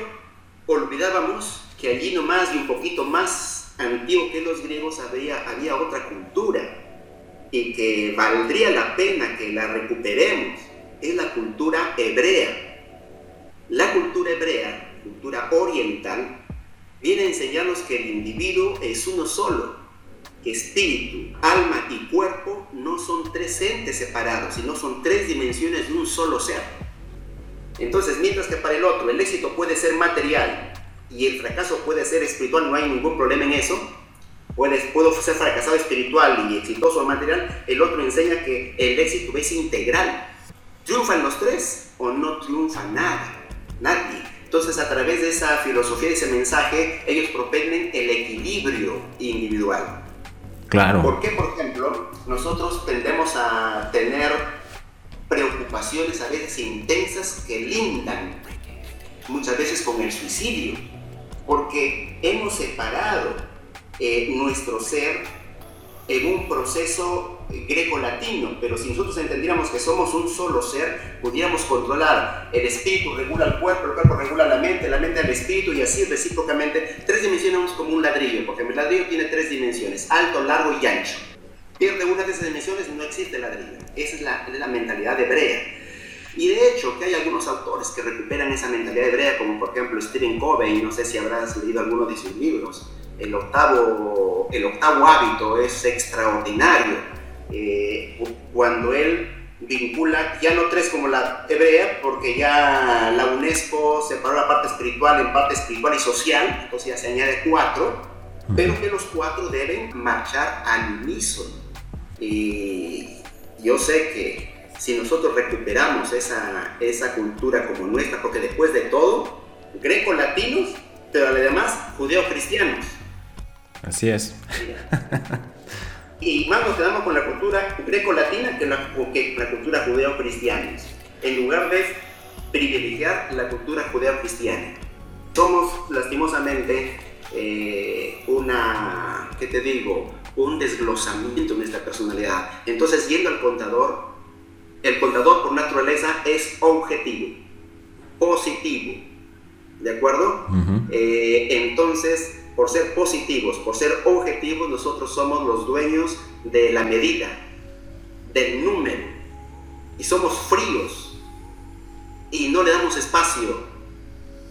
olvidábamos que allí nomás y un poquito más antiguo que los griegos había, había otra cultura y que valdría la pena que la recuperemos es la cultura hebrea. La cultura hebrea, cultura oriental, viene a enseñarnos que el individuo es uno solo, que espíritu, alma y cuerpo no son tres entes separados, sino son tres dimensiones de un solo ser. Entonces, mientras que para el otro el éxito puede ser material y el fracaso puede ser espiritual, no hay ningún problema en eso, puedo ser fracasado espiritual y exitoso material, el otro enseña que el éxito es integral. ¿Triunfan los tres o no triunfa nada? Nadie. Entonces, a través de esa filosofía, de ese mensaje, ellos propenden el equilibrio individual. Claro. ¿Por qué, por ejemplo, nosotros tendemos a tener preocupaciones a veces intensas que lindan muchas veces con el suicidio? Porque hemos separado eh, nuestro ser en un proceso greco-latino, pero si nosotros entendiéramos que somos un solo ser, pudiéramos controlar el espíritu, regula el cuerpo, el cuerpo regula la mente, la mente al espíritu y así recíprocamente, tres dimensiones como un ladrillo, porque el ladrillo tiene tres dimensiones, alto, largo y ancho. Pierde una de esas dimensiones, no existe ladrillo. Esa es la, es la mentalidad hebrea. Y de hecho, que hay algunos autores que recuperan esa mentalidad hebrea, como por ejemplo Stephen Covey, no sé si habrás leído alguno de sus libros, el octavo, el octavo hábito es extraordinario. Eh, cuando él vincula ya no tres como la hebrea, porque ya la UNESCO separó la parte espiritual en parte espiritual y social, entonces ya se añade cuatro, pero que los cuatro deben marchar al unísono. Y yo sé que si nosotros recuperamos esa, esa cultura como nuestra, porque después de todo, greco-latinos, pero además judeo-cristianos, Así es. y más nos quedamos con la cultura greco-latina que, la, la cultura judeo-cristiana, en lugar de privilegiar la cultura judeo-cristiana. Somos lastimosamente eh, una, ¿qué te digo? Un desglosamiento de nuestra personalidad. Entonces, yendo al contador, el contador por naturaleza es objetivo, positivo, ¿de acuerdo? Eh, entonces, por ser positivos, por ser objetivos, nosotros somos los dueños de la medida, del número, y somos fríos y no le damos espacio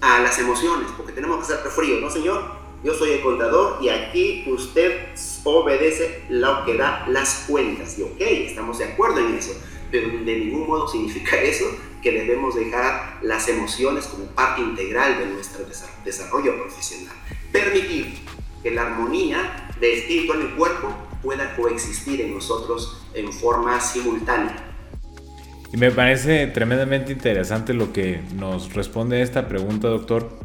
a las emociones, porque tenemos que ser fríos, ¿no, señor? Yo soy el contador y aquí usted obedece lo que da las cuentas. Y ok, estamos de acuerdo en eso, pero de ningún modo significa eso que debemos dejar las emociones como parte integral de nuestro desarrollo profesional permitir que la armonía de espíritu y cuerpo pueda coexistir en nosotros en forma simultánea. Y me parece tremendamente interesante lo que nos responde esta pregunta, doctor,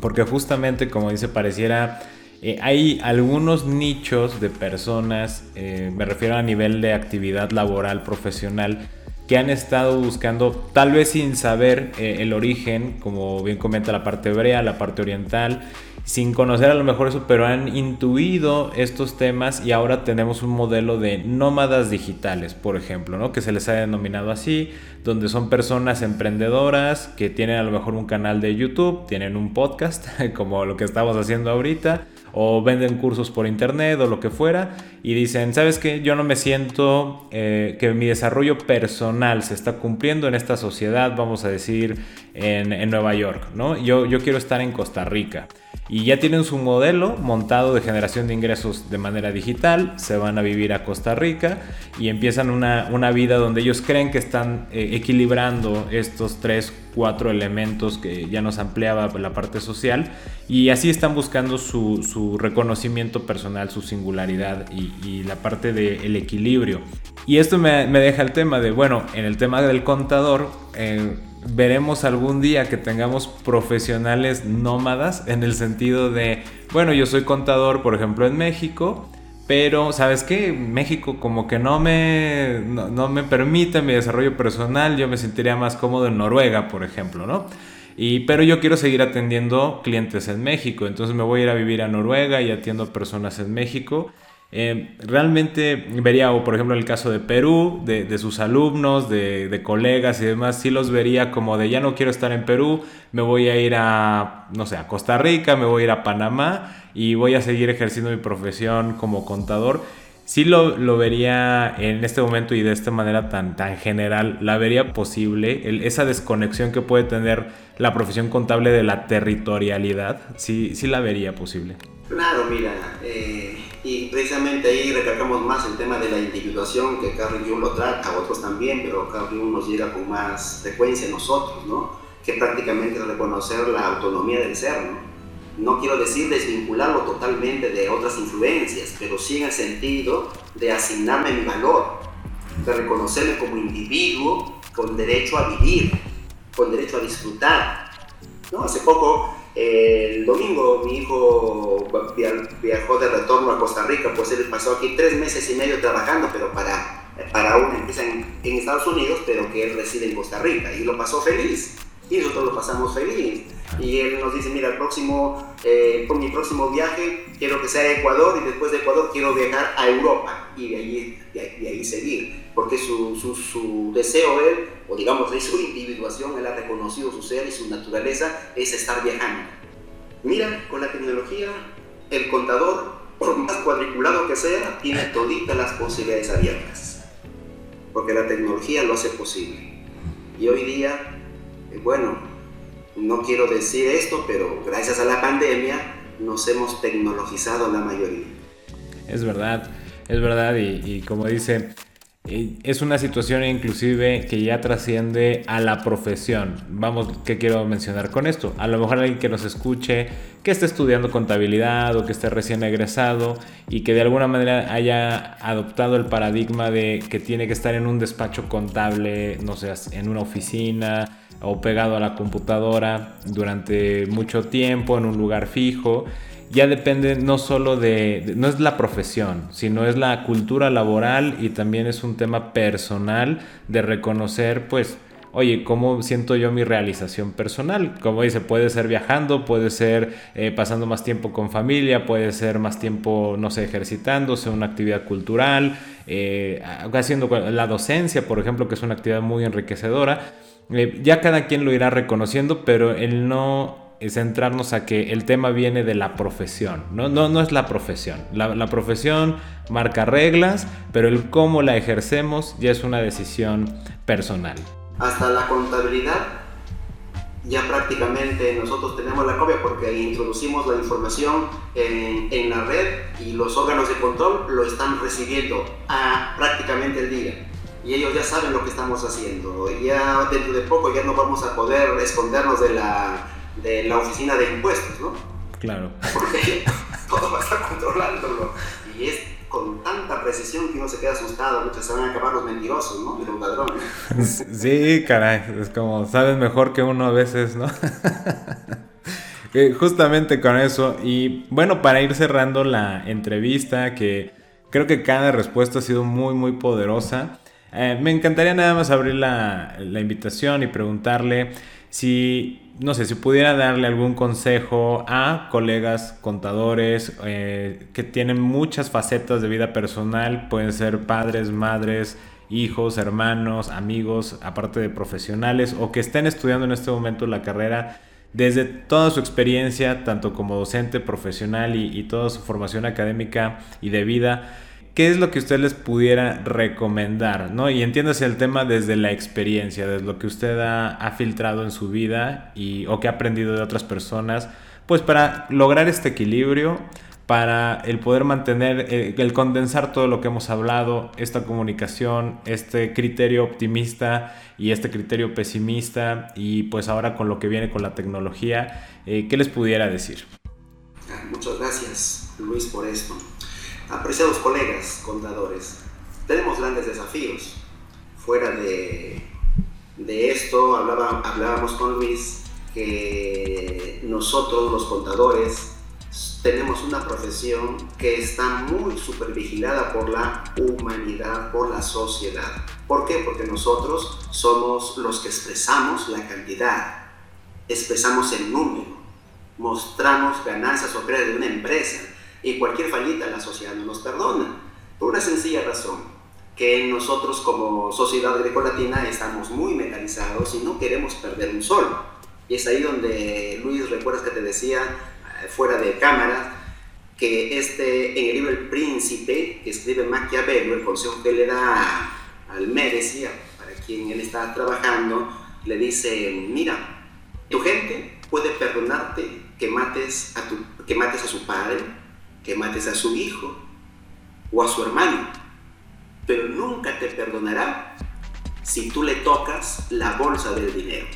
porque justamente, como dice, pareciera, eh, hay algunos nichos de personas, eh, me refiero a nivel de actividad laboral, profesional, que han estado buscando, tal vez sin saber eh, el origen, como bien comenta la parte hebrea, la parte oriental, sin conocer a lo mejor eso, pero han intuido estos temas y ahora tenemos un modelo de nómadas digitales, por ejemplo, ¿no? que se les ha denominado así, donde son personas emprendedoras que tienen a lo mejor un canal de YouTube, tienen un podcast, como lo que estamos haciendo ahorita, o venden cursos por internet o lo que fuera y dicen, ¿sabes qué? Yo no me siento eh, que mi desarrollo personal se está cumpliendo en esta sociedad, vamos a decir, en, en Nueva York, ¿no? Yo, yo quiero estar en Costa Rica y ya tienen su modelo montado de generación de ingresos de manera digital, se van a vivir a Costa Rica y empiezan una, una vida donde ellos creen que están eh, equilibrando estos tres, cuatro elementos que ya nos ampliaba la parte social y así están buscando su, su reconocimiento personal, su singularidad y, la parte del equilibrio. Y esto me, me, deja el tema de, bueno, en el tema del contador, eh, veremos algún día que tengamos profesionales nómadas en el sentido de, bueno, yo soy contador, por ejemplo, en México, pero ¿sabes qué? México como que no me, no, me permite mi desarrollo personal, yo me sentiría más cómodo en Noruega, por ejemplo, ¿no? Y, pero yo quiero seguir atendiendo clientes en México, entonces me voy a ir a vivir a Noruega y atiendo personas en México eh, realmente vería, o por ejemplo el caso de Perú, de, sus alumnos, de, colegas y demás, sí los vería como de ya no quiero estar en Perú, me voy a ir a, no sé, a Costa Rica, me voy a ir a Panamá y voy a seguir ejerciendo mi profesión como contador. Sí lo, lo vería en este momento y de esta manera tan, tan general, la vería posible, esa desconexión que puede tener la profesión contable de la territorialidad, sí, sí la vería posible. Claro, mira, eh, y precisamente ahí recalcamos más el tema de la individuación, que Carl Jung lo trata, otros también, pero Carl Jung nos llega con más frecuencia a nosotros, ¿no? Que prácticamente reconocer la autonomía del ser, ¿no? No quiero decir desvincularlo totalmente de otras influencias, pero sí en el sentido de asignarme mi valor, de reconocerme como individuo con derecho a vivir, con derecho a disfrutar. ¿No? Hace poco el domingo mi hijo viajó de retorno a Costa Rica, pues él pasó aquí tres meses y medio trabajando, pero para, para una empresa en, Estados Unidos, pero que él reside en Costa Rica y lo pasó feliz. Y nosotros lo pasamos feliz. Y él nos dice, mira, el próximo, eh, por mi próximo viaje quiero que sea a Ecuador y después de Ecuador quiero viajar a Europa y de ahí, de ahí, seguir. Porque su, su, su deseo él o digamos de su individuación, él ha reconocido su ser y su naturaleza es estar viajando. Mira, con la tecnología, el contador, por más cuadriculado que sea, tiene toditas las posibilidades abiertas, porque la tecnología lo hace posible. Y hoy día, bueno, no quiero decir esto, pero gracias a la pandemia nos hemos tecnologizado la mayoría. Es verdad, es verdad, y, y como dice es una situación inclusive que ya trasciende a la profesión. Vamos, ¿qué quiero mencionar con esto? A lo mejor alguien que nos escuche, que esté estudiando contabilidad o que esté recién egresado y que de alguna manera haya adoptado el paradigma de que tiene que estar en un despacho contable, no sé, en una oficina o pegado a la computadora durante mucho tiempo en un lugar fijo ya depende no solo de, no es la profesión, sino es la cultura laboral y también es un tema personal de reconocer, pues, oye, ¿cómo siento yo mi realización personal? Como dice, puede ser viajando, puede ser eh, pasando más tiempo con familia, puede ser más tiempo, no sé, ejercitándose, una actividad cultural, eh, haciendo la docencia, por ejemplo, que es una actividad muy enriquecedora. Eh, ya cada quien lo irá reconociendo, pero el no centrarnos a que el tema viene de la profesión, no, no, no es la profesión. La, la, profesión marca reglas, pero el cómo la ejercemos ya es una decisión personal. Hasta la contabilidad, ya prácticamente nosotros tenemos la copia porque introducimos la información en, en la red y los órganos de control lo están recibiendo a prácticamente el día y ellos ya saben lo que estamos haciendo. Ya dentro de poco ya no vamos a poder escondernos de la, de la oficina de impuestos, ¿no? Claro. Porque todo va a estar controlándolo. Y es con tanta precisión que uno se queda asustado. Muchas se van a acabar los mentirosos, ¿no? Y los ladrones. Sí, caray. Es como, sabes mejor que uno a veces, ¿no? Justamente con eso. Y bueno, para ir cerrando la entrevista, que creo que cada respuesta ha sido muy, muy poderosa. Eh, me encantaría nada más abrir la, la invitación y preguntarle si no sé, si pudiera darle algún consejo a colegas contadores eh, que tienen muchas facetas de vida personal, pueden ser padres, madres, hijos, hermanos, amigos, aparte de profesionales, o que estén estudiando en este momento la carrera, desde toda su experiencia, tanto como docente profesional y, toda su formación académica y de vida, ¿qué es lo que usted les pudiera recomendar? ¿no? Y entiéndase el tema desde la experiencia, desde lo que usted ha, filtrado en su vida y, o que ha aprendido de otras personas, pues para lograr este equilibrio para el poder mantener, eh, el, condensar todo lo que hemos hablado, esta comunicación, este criterio optimista y este criterio pesimista y pues ahora con lo que viene con la tecnología, eh, ¿qué les pudiera decir? Muchas gracias Luis por esto. Apreciados colegas contadores, tenemos grandes desafíos. Fuera de, de esto hablábamos con Luis que nosotros los contadores tenemos una profesión que está muy supervigilada por la humanidad, por la sociedad. ¿Por qué? Porque nosotros somos los que expresamos la cantidad, expresamos el número, mostramos ganancias o pérdidas de una empresa y cualquier fallita la sociedad no nos perdona. Por una sencilla razón, que nosotros como sociedad grecolatina estamos muy metalizados y no queremos perder un sol. Y es ahí donde, Luis, recuerdas que te decía, fuera de cámara, que este, en el libro El Príncipe, que escribe Maquiavelo, el consejo que le da al Médici, para quien él está trabajando, le dice, mira, tu gente puede perdonarte que mates a, tu, que mates a su padre, que mates a su hijo o a su hermano, pero nunca te perdonará si tú le tocas la bolsa del dinero.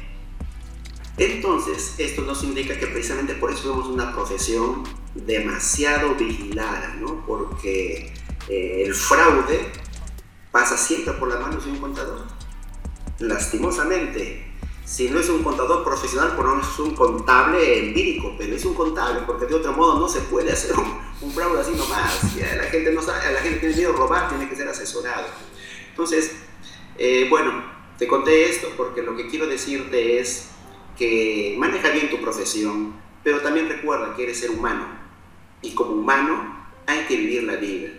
Entonces, esto nos indica que precisamente por eso somos una profesión demasiado vigilada, ¿no? Porque eh, el fraude pasa siempre por las manos de un contador. Lastimosamente, si no es un contador profesional, pues no es un contable empírico, pero es un contable, porque de otro modo no se puede hacer un, fraude así nomás. la gente no sabe, la gente tiene miedo a robar, tiene que ser asesorado. Entonces, eh, bueno, te conté esto porque lo que quiero decirte es que maneja bien tu profesión, pero también recuerda que eres ser humano. Y como humano hay que vivir la vida.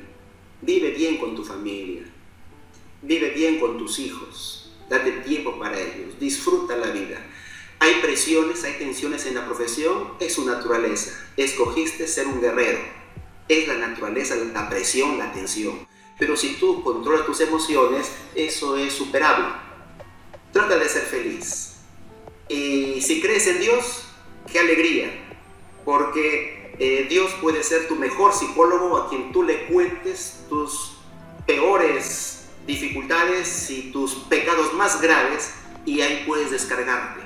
Vive bien con tu familia. Vive bien con tus hijos. Date tiempo para ellos. Disfruta la vida. Hay presiones, hay tensiones en la profesión. Es su naturaleza. Escogiste ser un guerrero. Es la naturaleza, la presión, la tensión. Pero si tú controlas tus emociones, eso es superable. Trata de ser feliz y si crees en Dios, qué alegría, porque eh, Dios puede ser tu mejor psicólogo a quien tú le cuentes tus peores dificultades y tus pecados más graves y ahí puedes descargarte.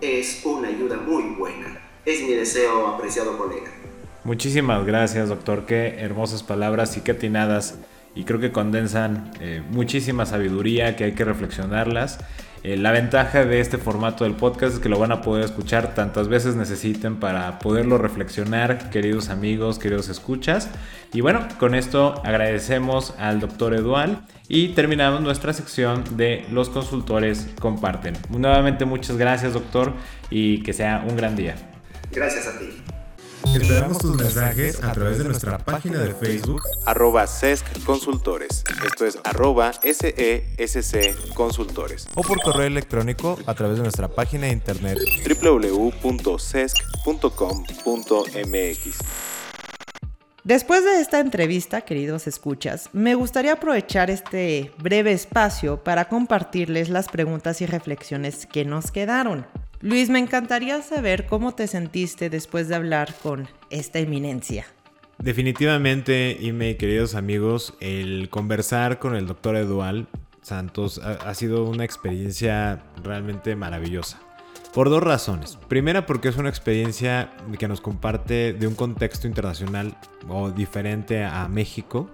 Es una ayuda muy buena. Es mi deseo, apreciado colega. Muchísimas gracias, doctor. Qué hermosas palabras y qué atinadas. Y creo que condensan eh, muchísima sabiduría que hay que reflexionarlas. Eh, la ventaja de este formato del podcast es que lo van a poder escuchar tantas veces necesiten para poderlo reflexionar, queridos amigos, queridos escuchas. Y bueno, con esto agradecemos al doctor Edual y terminamos nuestra sección de los consultores comparten. Nuevamente muchas gracias doctor y que sea un gran día. Gracias a ti. Esperamos tus mensajes a través de nuestra página de Facebook arroba SESC Consultores. Esto es arroba SESC Consultores. O por correo electrónico a través de nuestra página de internet www.sesc.com.mx. Después de esta entrevista, queridos escuchas, me gustaría aprovechar este breve espacio para compartirles las preguntas y reflexiones que nos quedaron. Luis, me encantaría saber cómo te sentiste después de hablar con esta eminencia. Definitivamente, y mis queridos amigos, el conversar con el doctor Edual Santos ha, sido una experiencia realmente maravillosa. Por dos razones. Primera porque es una experiencia que nos comparte de un contexto internacional o diferente a México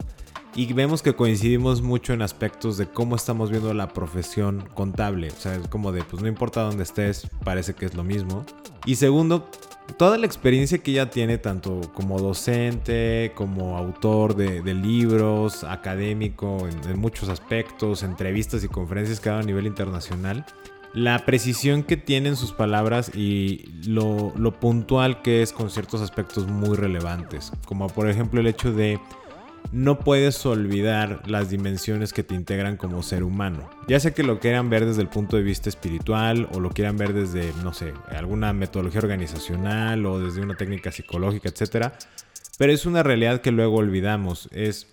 y vemos que coincidimos mucho en aspectos de cómo estamos viendo la profesión contable. O sea, es como de, pues no importa dónde estés, parece que es lo mismo. Y segundo, toda la experiencia que ella tiene, tanto como docente, como autor de, libros, académico, en, muchos aspectos, entrevistas y conferencias que ha dado a nivel internacional, la precisión que tiene en sus palabras y lo, puntual que es con ciertos aspectos muy relevantes, como por ejemplo el hecho de no puedes olvidar las dimensiones que te integran como ser humano. Ya sea que lo quieran ver desde el punto de vista espiritual o lo quieran ver desde, no sé, alguna metodología organizacional o desde una técnica psicológica, etc. Pero es una realidad que luego olvidamos. Es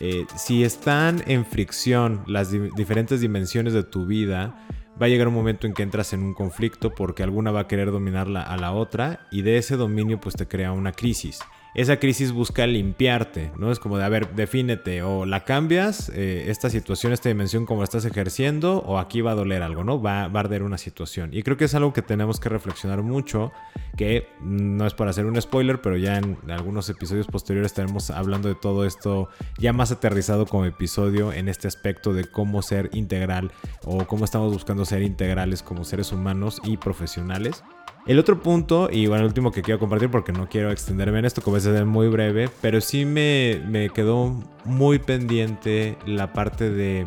eh, si están en fricción las diferentes dimensiones de tu vida, va a llegar un momento en que entras en un conflicto porque alguna va a querer dominar a la otra y de ese dominio pues te crea una crisis esa crisis busca limpiarte, ¿no? Es como de, a ver, defínete, o la cambias, eh, esta situación, esta dimensión como la estás ejerciendo, o aquí va a doler algo, ¿no? Va, va, a arder una situación. Y creo que es algo que tenemos que reflexionar mucho, que no es para hacer un spoiler, pero ya en algunos episodios posteriores estaremos hablando de todo esto ya más aterrizado como episodio en este aspecto de cómo ser integral o cómo estamos buscando ser integrales como seres humanos y profesionales. El otro punto, y bueno, el último que quiero compartir porque no quiero extenderme en esto, como es muy breve, pero sí me, me quedó muy pendiente la parte de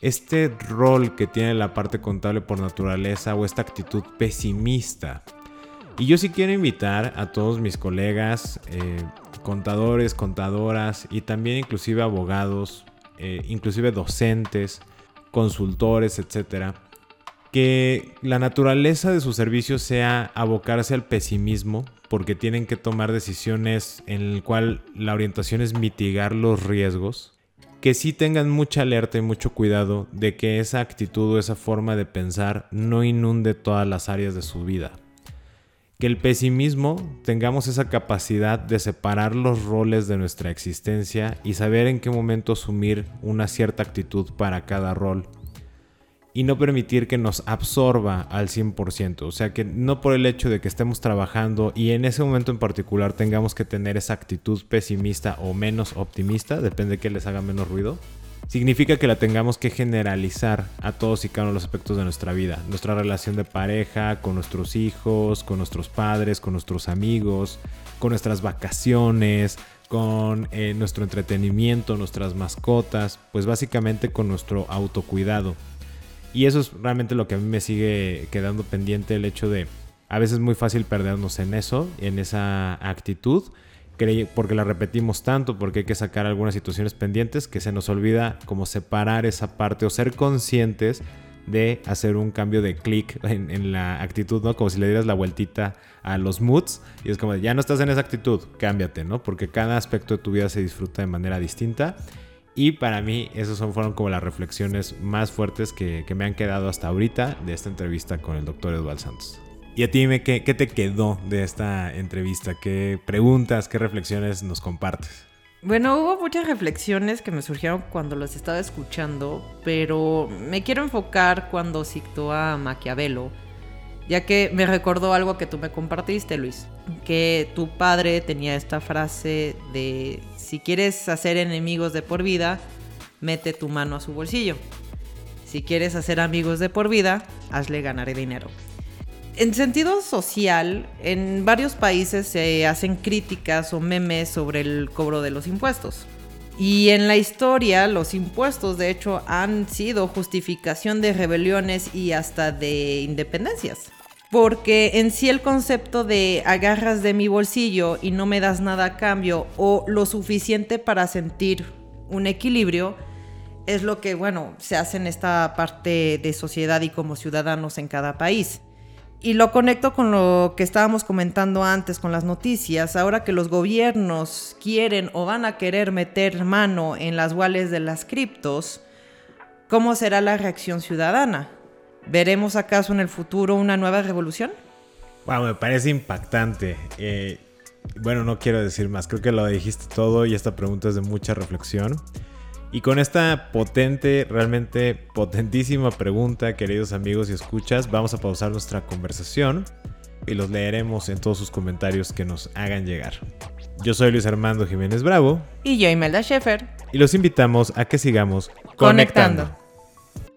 este rol que tiene la parte contable por naturaleza o esta actitud pesimista. Y yo sí quiero invitar a todos mis colegas, eh, contadores, contadoras y también inclusive abogados, eh, inclusive docentes, consultores, etcétera, que la naturaleza de su servicio sea abocarse al pesimismo porque tienen que tomar decisiones en el cual la orientación es mitigar los riesgos, que sí tengan mucha alerta y mucho cuidado de que esa actitud o esa forma de pensar no inunde todas las áreas de su vida. Que el pesimismo tengamos esa capacidad de separar los roles de nuestra existencia y saber en qué momento asumir una cierta actitud para cada rol y no permitir que nos absorba al 100%. O sea, que no por el hecho de que estemos trabajando y en ese momento en particular tengamos que tener esa actitud pesimista o menos optimista, depende de que les haga menos ruido, significa que la tengamos que generalizar a todos y cada uno de los aspectos de nuestra vida. Nuestra relación de pareja, con nuestros hijos, con nuestros padres, con nuestros amigos, con nuestras vacaciones, con eh, nuestro entretenimiento, nuestras mascotas, pues básicamente con nuestro autocuidado. Y eso es realmente lo que a mí me sigue quedando pendiente, el hecho de a veces es muy fácil perdernos en eso, en esa actitud, porque la repetimos tanto, porque hay que sacar algunas situaciones pendientes que se nos olvida como separar esa parte o ser conscientes de hacer un cambio de clic en, la actitud, ¿no? Como si le dieras la vueltita a los moods y es como, ya no estás en esa actitud, cámbiate, ¿no? Porque cada aspecto de tu vida se disfruta de manera distinta y para mí, esas son, fueron como las reflexiones más fuertes que, me han quedado hasta ahorita de esta entrevista con el doctor Eduardo Santos. Y a ti, dime, ¿qué, ¿qué te quedó de esta entrevista? ¿Qué preguntas, qué reflexiones nos compartes? Bueno, hubo muchas reflexiones que me surgieron cuando los estaba escuchando, pero me quiero enfocar cuando citó a Maquiavelo ya que me recordó algo que tú me compartiste, Luis, que tu padre tenía esta frase de si quieres hacer enemigos de por vida, mete tu mano a su bolsillo. Si quieres hacer amigos de por vida, hazle ganar dinero. En sentido social, en varios países se hacen críticas o memes sobre el cobro de los impuestos. Y en la historia, los impuestos de hecho han sido justificación de rebeliones y hasta de independencias. Porque en sí el concepto de agarras de mi bolsillo y no me das nada a cambio o lo suficiente para sentir un equilibrio es lo que, bueno, se hace en esta parte de sociedad y como ciudadanos en cada país. Y lo conecto con lo que estábamos comentando antes con las noticias. Ahora que los gobiernos quieren o van a querer meter mano en las wallets de las criptos, ¿cómo será la reacción ciudadana? ¿Veremos acaso en el futuro una nueva revolución? Wow, me parece impactante. Eh, bueno, no quiero decir más, creo que lo dijiste todo y esta pregunta es de mucha reflexión. Y con esta potente, realmente potentísima pregunta, queridos amigos y escuchas, vamos a pausar nuestra conversación y los leeremos en todos sus comentarios que nos hagan llegar. Yo soy Luis Armando Jiménez Bravo. Y yo, Imelda Schaefer. Y los invitamos a que sigamos conectando.